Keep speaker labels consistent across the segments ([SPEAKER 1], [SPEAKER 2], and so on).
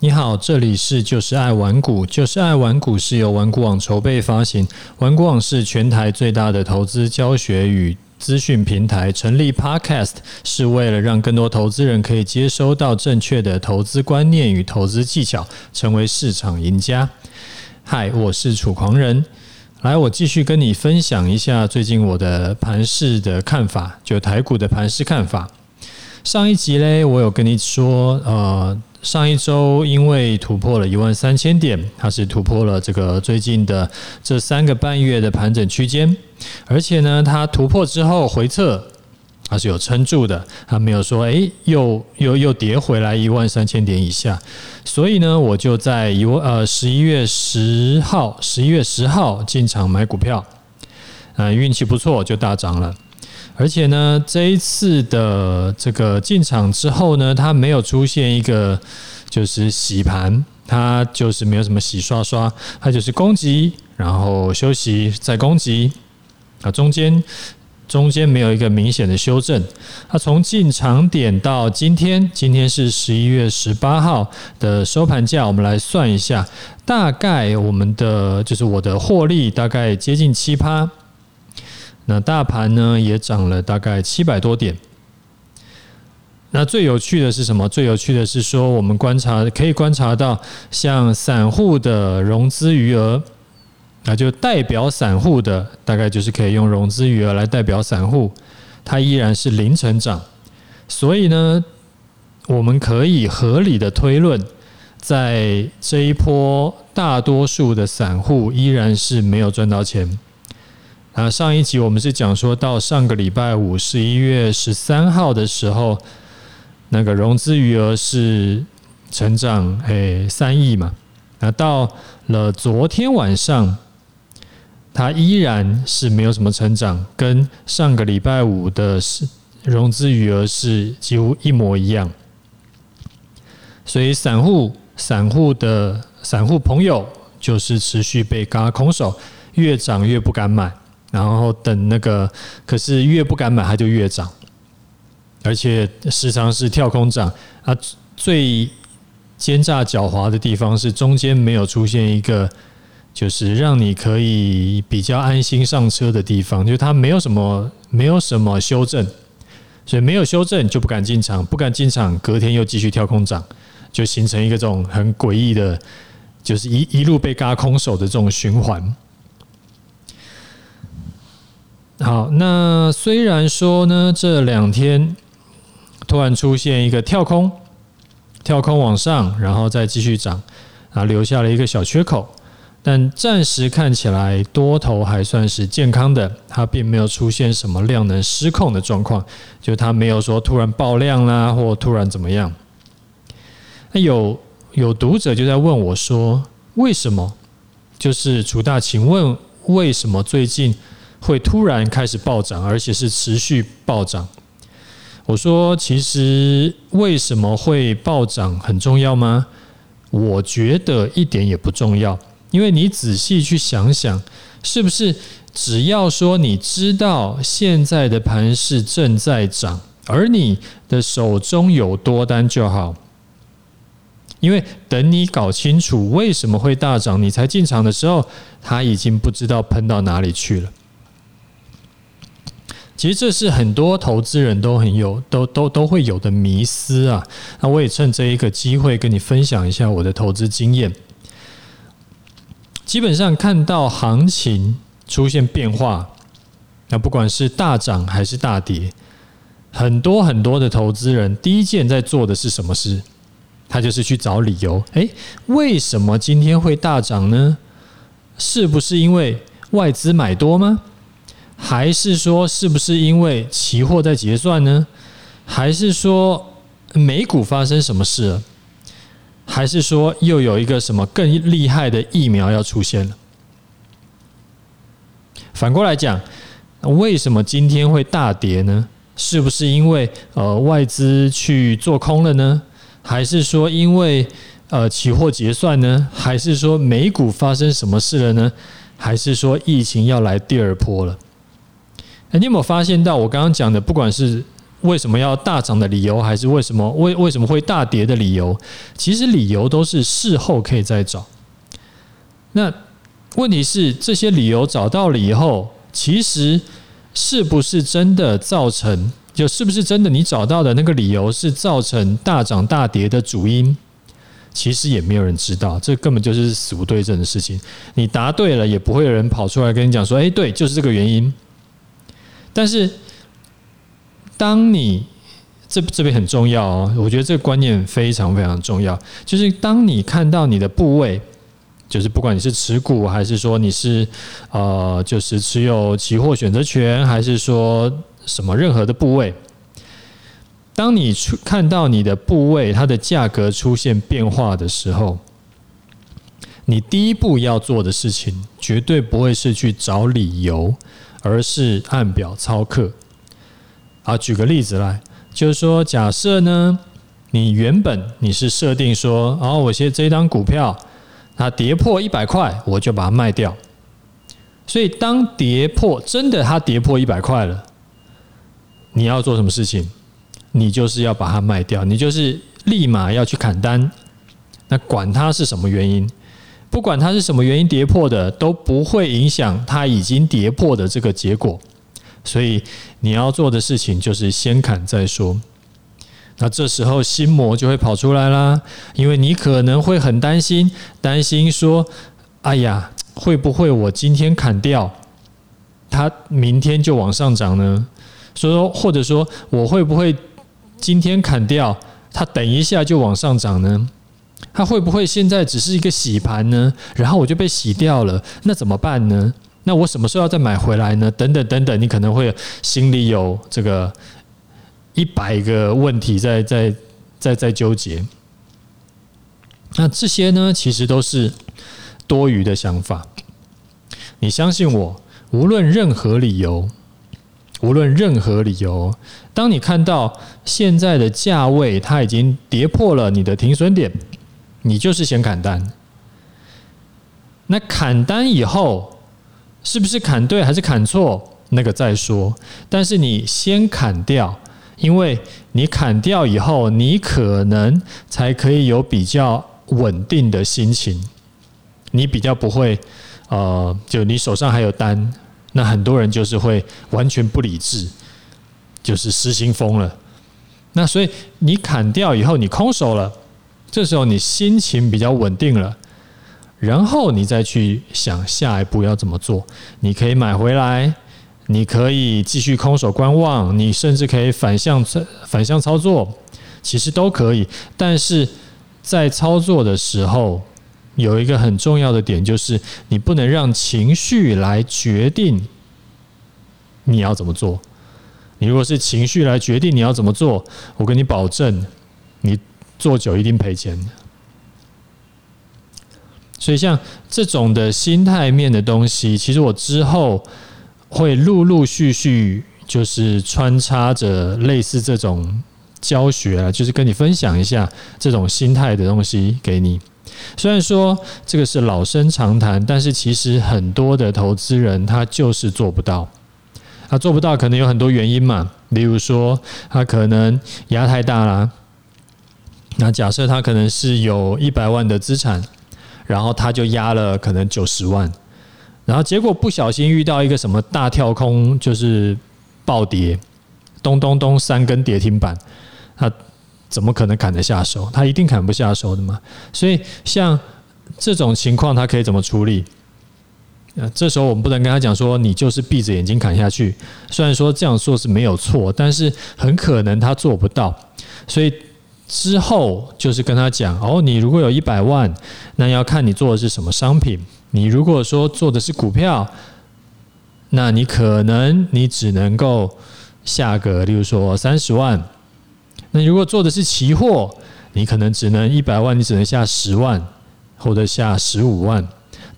[SPEAKER 1] 你好，这里是就是爱玩股，就是爱玩股是由玩股网筹备发行，玩股网是全台最大的投资教学与资讯平台。成立 Podcast 是为了让更多投资人可以接收到正确的投资观念与投资技巧，成为市场赢家。嗨，我是楚狂人，来，我继续跟你分享一下最近我的盘市的看法，就台股的盘市看法。上一集嘞，我有跟你说，呃。上一周因为突破了一万三千点，它是突破了这个最近的这三个半月的盘整区间，而且呢，它突破之后回撤，它是有撑住的，它没有说哎又又又跌回来一万三千点以下，所以呢，我就在一万呃十一月十号十一月十号进场买股票，啊运气不错就大涨了。而且呢，这一次的这个进场之后呢，它没有出现一个就是洗盘，它就是没有什么洗刷刷，它就是攻击，然后休息再攻击，啊，中间中间没有一个明显的修正。它从进场点到今天，今天是十一月十八号的收盘价，我们来算一下，大概我们的就是我的获利大概接近七趴。那大盘呢也涨了大概七百多点。那最有趣的是什么？最有趣的是说，我们观察可以观察到，像散户的融资余额，那就代表散户的，大概就是可以用融资余额来代表散户，它依然是零成长。所以呢，我们可以合理的推论，在这一波，大多数的散户依然是没有赚到钱。啊，上一集我们是讲说到上个礼拜五，十一月十三号的时候，那个融资余额是成长诶三亿嘛。那到了昨天晚上，它依然是没有什么成长，跟上个礼拜五的是融资余额是几乎一模一样。所以散户散户的散户朋友就是持续被嘎空手，越涨越不敢买。然后等那个，可是越不敢买，它就越涨，而且时常是跳空涨。啊，最奸诈狡猾的地方是中间没有出现一个，就是让你可以比较安心上车的地方，就是它没有什么没有什么修正，所以没有修正就不敢进场，不敢进场，隔天又继续跳空涨，就形成一个这种很诡异的，就是一一路被嘎空手的这种循环。好，那虽然说呢，这两天突然出现一个跳空，跳空往上，然后再继续涨，啊，留下了一个小缺口，但暂时看起来多头还算是健康的，它并没有出现什么量能失控的状况，就它没有说突然爆量啦，或突然怎么样。那有有读者就在问我说，为什么？就是楚大，请问为什么最近？会突然开始暴涨，而且是持续暴涨。我说，其实为什么会暴涨很重要吗？我觉得一点也不重要，因为你仔细去想想，是不是只要说你知道现在的盘势正在涨，而你的手中有多单就好。因为等你搞清楚为什么会大涨，你才进场的时候，它已经不知道喷到哪里去了。其实这是很多投资人都很有、都都都会有的迷思啊。那我也趁这一个机会跟你分享一下我的投资经验。基本上看到行情出现变化，那不管是大涨还是大跌，很多很多的投资人第一件在做的是什么事？他就是去找理由。诶，为什么今天会大涨呢？是不是因为外资买多吗？还是说，是不是因为期货在结算呢？还是说美股发生什么事了？还是说又有一个什么更厉害的疫苗要出现了？反过来讲，为什么今天会大跌呢？是不是因为呃外资去做空了呢？还是说因为呃期货结算呢？还是说美股发生什么事了呢？还是说疫情要来第二波了？你有没有发现到我刚刚讲的，不管是为什么要大涨的理由，还是为什么为为什么会大跌的理由？其实理由都是事后可以再找。那问题是这些理由找到了以后，其实是不是真的造成？就是不是真的你找到的那个理由是造成大涨大跌的主因？其实也没有人知道，这根本就是死无对证的事情。你答对了，也不会有人跑出来跟你讲说：“诶，对，就是这个原因。”但是，当你这这边很重要哦，我觉得这个观念非常非常重要。就是当你看到你的部位，就是不管你是持股，还是说你是呃，就是持有期货选择权，还是说什么任何的部位。当你出看到你的部位它的价格出现变化的时候，你第一步要做的事情绝对不会是去找理由，而是按表操课。啊，举个例子来，就是说，假设呢，你原本你是设定说，哦，我现在这一张股票它跌破一百块，我就把它卖掉。所以，当跌破真的它跌破一百块了，你要做什么事情？你就是要把它卖掉，你就是立马要去砍单。那管它是什么原因，不管它是什么原因跌破的，都不会影响它已经跌破的这个结果。所以你要做的事情就是先砍再说。那这时候心魔就会跑出来啦，因为你可能会很担心，担心说：“哎呀，会不会我今天砍掉，它明天就往上涨呢？”所以说，或者说我会不会？今天砍掉，它等一下就往上涨呢？它会不会现在只是一个洗盘呢？然后我就被洗掉了，那怎么办呢？那我什么时候要再买回来呢？等等等等，你可能会心里有这个一百个问题在在在在纠结。那这些呢，其实都是多余的想法。你相信我，无论任何理由。无论任何理由，当你看到现在的价位它已经跌破了你的停损点，你就是先砍单。那砍单以后，是不是砍对还是砍错，那个再说。但是你先砍掉，因为你砍掉以后，你可能才可以有比较稳定的心情，你比较不会，呃，就你手上还有单。那很多人就是会完全不理智，就是失心疯了。那所以你砍掉以后，你空手了，这时候你心情比较稳定了，然后你再去想下一步要怎么做。你可以买回来，你可以继续空手观望，你甚至可以反向反向操作，其实都可以。但是在操作的时候，有一个很重要的点，就是你不能让情绪来决定你要怎么做。你如果是情绪来决定你要怎么做，我跟你保证，你做久一定赔钱。所以像这种的心态面的东西，其实我之后会陆陆续续就是穿插着类似这种教学啊，就是跟你分享一下这种心态的东西给你。虽然说这个是老生常谈，但是其实很多的投资人他就是做不到。他做不到，可能有很多原因嘛。比如说，他可能压太大啦。那假设他可能是有一百万的资产，然后他就压了可能九十万，然后结果不小心遇到一个什么大跳空，就是暴跌，咚咚咚三根跌停板，他。怎么可能砍得下手？他一定砍不下手的嘛。所以像这种情况，他可以怎么处理？呃，这时候我们不能跟他讲说，你就是闭着眼睛砍下去。虽然说这样做是没有错，但是很可能他做不到。所以之后就是跟他讲哦，你如果有一百万，那要看你做的是什么商品。你如果说做的是股票，那你可能你只能够下个，例如说三十万。那如果做的是期货，你可能只能一百万，你只能下十万，或者下十五万，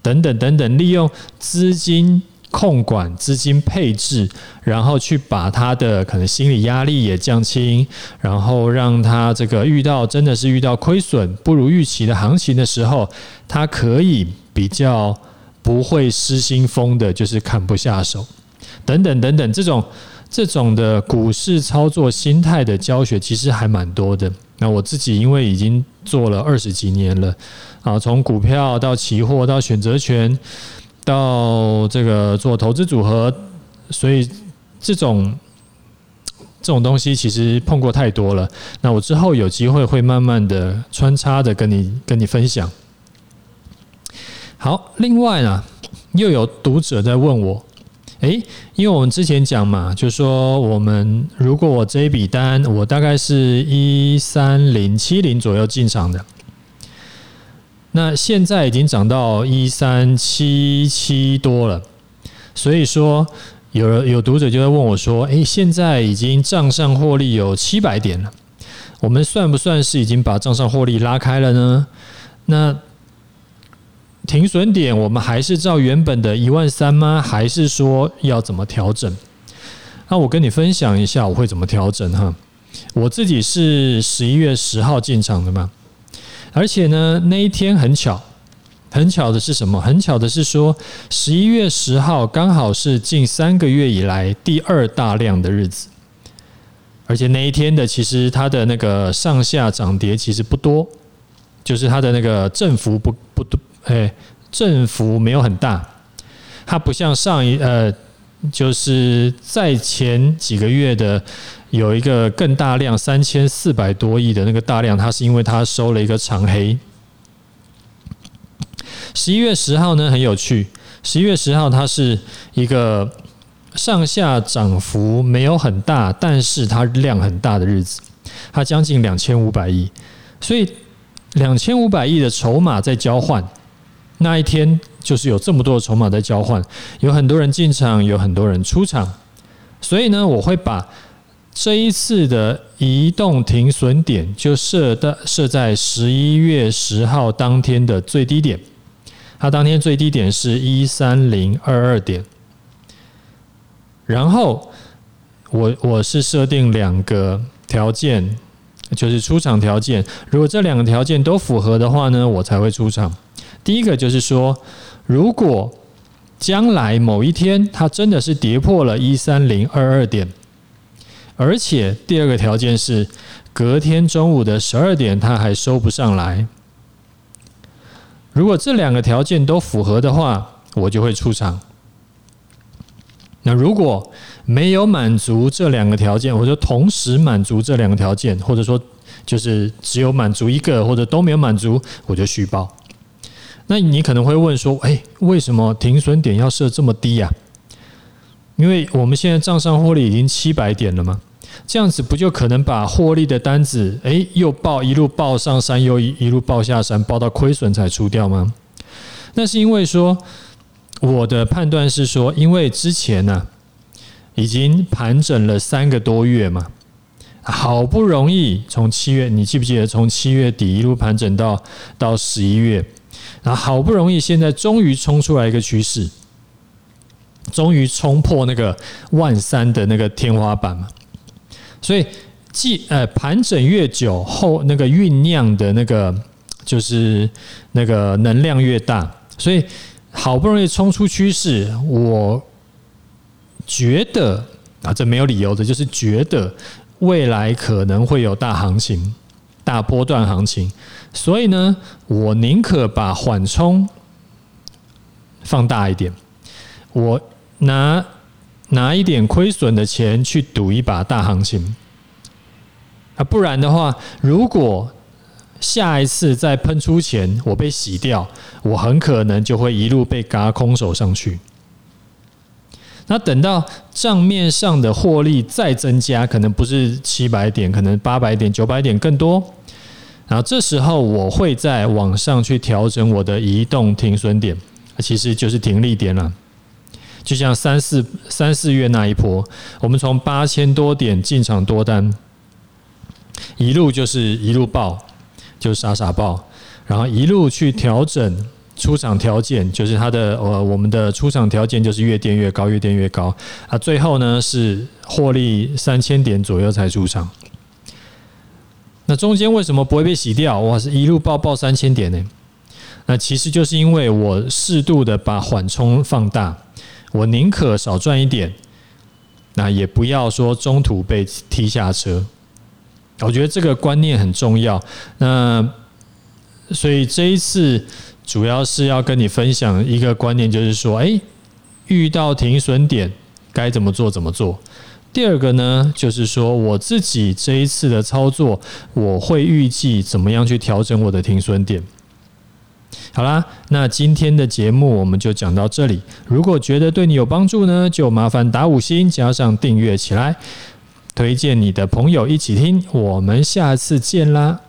[SPEAKER 1] 等等等等，利用资金控管、资金配置，然后去把他的可能心理压力也降轻，然后让他这个遇到真的是遇到亏损不如预期的行情的时候，他可以比较不会失心疯的，就是看不下手，等等等等这种。这种的股市操作心态的教学其实还蛮多的。那我自己因为已经做了二十几年了啊，从股票到期货到选择权，到这个做投资组合，所以这种这种东西其实碰过太多了。那我之后有机会会慢慢的穿插的跟你跟你分享。好，另外呢，又有读者在问我。诶，因为我们之前讲嘛，就说我们如果我这一笔单，我大概是一三零七零左右进场的，那现在已经涨到一三七七多了，所以说有有读者就会问我说，诶，现在已经账上获利有七百点了，我们算不算是已经把账上获利拉开了呢？那停损点，我们还是照原本的一万三吗？还是说要怎么调整？那我跟你分享一下我会怎么调整哈。我自己是十一月十号进场的嘛，而且呢那一天很巧，很巧的是什么？很巧的是说十一月十号刚好是近三个月以来第二大量的日子，而且那一天的其实它的那个上下涨跌其实不多，就是它的那个振幅不不多。哎，振幅没有很大，它不像上一呃，就是在前几个月的有一个更大量三千四百多亿的那个大量，它是因为它收了一个长黑。十一月十号呢很有趣，十一月十号它是一个上下涨幅没有很大，但是它量很大的日子，它将近两千五百亿，所以两千五百亿的筹码在交换。那一天就是有这么多的筹码在交换，有很多人进场，有很多人出场，所以呢，我会把这一次的移动停损点就设的设在十一月十号当天的最低点，它当天最低点是一三零二二点，然后我我是设定两个条件，就是出场条件，如果这两个条件都符合的话呢，我才会出场。第一个就是说，如果将来某一天它真的是跌破了一三零二二点，而且第二个条件是隔天中午的十二点它还收不上来，如果这两个条件都符合的话，我就会出场。那如果没有满足这两个条件，或者同时满足这两个条件，或者说就是只有满足一个，或者都没有满足，我就续报。那你可能会问说，哎，为什么停损点要设这么低呀？因为我们现在账上获利已经七百点了嘛，这样子不就可能把获利的单子，哎，又抱一路抱上山，又一一路抱下山，抱到亏损才出掉吗？那是因为说，我的判断是说，因为之前呢，已经盘整了三个多月嘛，好不容易从七月，你记不记得从七月底一路盘整到到十一月？那好不容易，现在终于冲出来一个趋势，终于冲破那个万三的那个天花板嘛。所以，既呃盘整越久后，那个酝酿的那个就是那个能量越大。所以好不容易冲出趋势，我觉得啊，这没有理由的，就是觉得未来可能会有大行情。大波段行情，所以呢，我宁可把缓冲放大一点，我拿拿一点亏损的钱去赌一把大行情啊，不然的话，如果下一次再喷出钱，我被洗掉，我很可能就会一路被嘎空手上去。那等到账面上的获利再增加，可能不是七百点，可能八百点、九百点更多。然后这时候我会在往上去调整我的移动停损点，其实就是停利点了。就像三四三四月那一波，我们从八千多点进场多单，一路就是一路爆，就傻傻爆，然后一路去调整出场条件，就是它的呃我们的出场条件就是越垫越高，越垫越高啊，最后呢是获利三千点左右才出场。那中间为什么不会被洗掉？哇，是一路爆爆三千点呢？那其实就是因为我适度的把缓冲放大，我宁可少赚一点，那也不要说中途被踢下车。我觉得这个观念很重要。那所以这一次主要是要跟你分享一个观念，就是说，诶，遇到停损点该怎么做怎么做。第二个呢，就是说我自己这一次的操作，我会预计怎么样去调整我的停损点。好啦，那今天的节目我们就讲到这里。如果觉得对你有帮助呢，就麻烦打五星加上订阅起来，推荐你的朋友一起听。我们下次见啦！